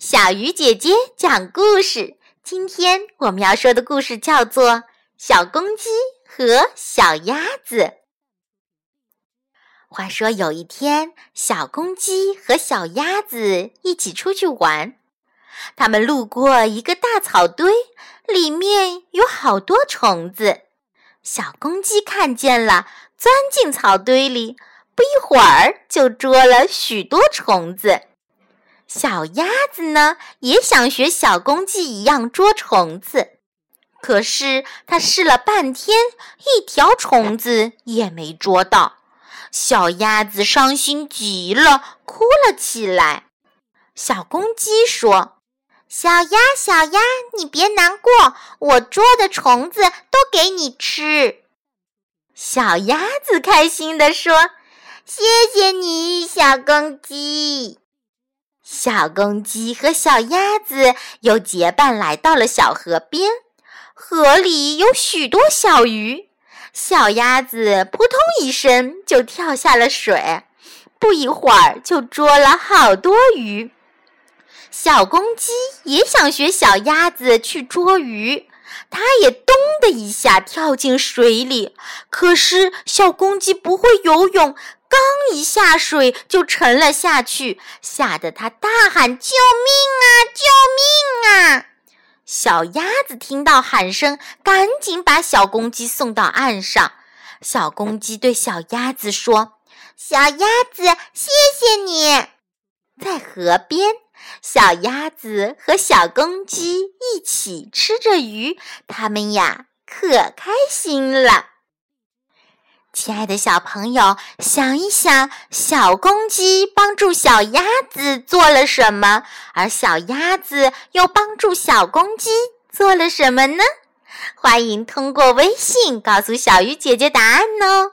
小鱼姐姐讲故事。今天我们要说的故事叫做《小公鸡和小鸭子》。话说有一天，小公鸡和小鸭子一起出去玩，他们路过一个大草堆，里面有好多虫子。小公鸡看见了，钻进草堆里，不一会儿就捉了许多虫子。小鸭子呢，也想学小公鸡一样捉虫子，可是它试了半天，一条虫子也没捉到。小鸭子伤心极了，哭了起来。小公鸡说：“小鸭，小鸭，你别难过，我捉的虫子都给你吃。”小鸭子开心地说：“谢谢你，小公鸡。”小公鸡和小鸭子又结伴来到了小河边，河里有许多小鱼。小鸭子扑通一声就跳下了水，不一会儿就捉了好多鱼。小公鸡也想学小鸭子去捉鱼，它也咚的一下跳进水里，可是小公鸡不会游泳。刚一下水就沉了下去，吓得它大喊：“救命啊！救命啊！”小鸭子听到喊声，赶紧把小公鸡送到岸上。小公鸡对小鸭子说：“小鸭子，谢谢你。”在河边，小鸭子和小公鸡一起吃着鱼，它们呀可开心了。亲爱的小朋友，想一想，小公鸡帮助小鸭子做了什么，而小鸭子又帮助小公鸡做了什么呢？欢迎通过微信告诉小鱼姐姐答案哦。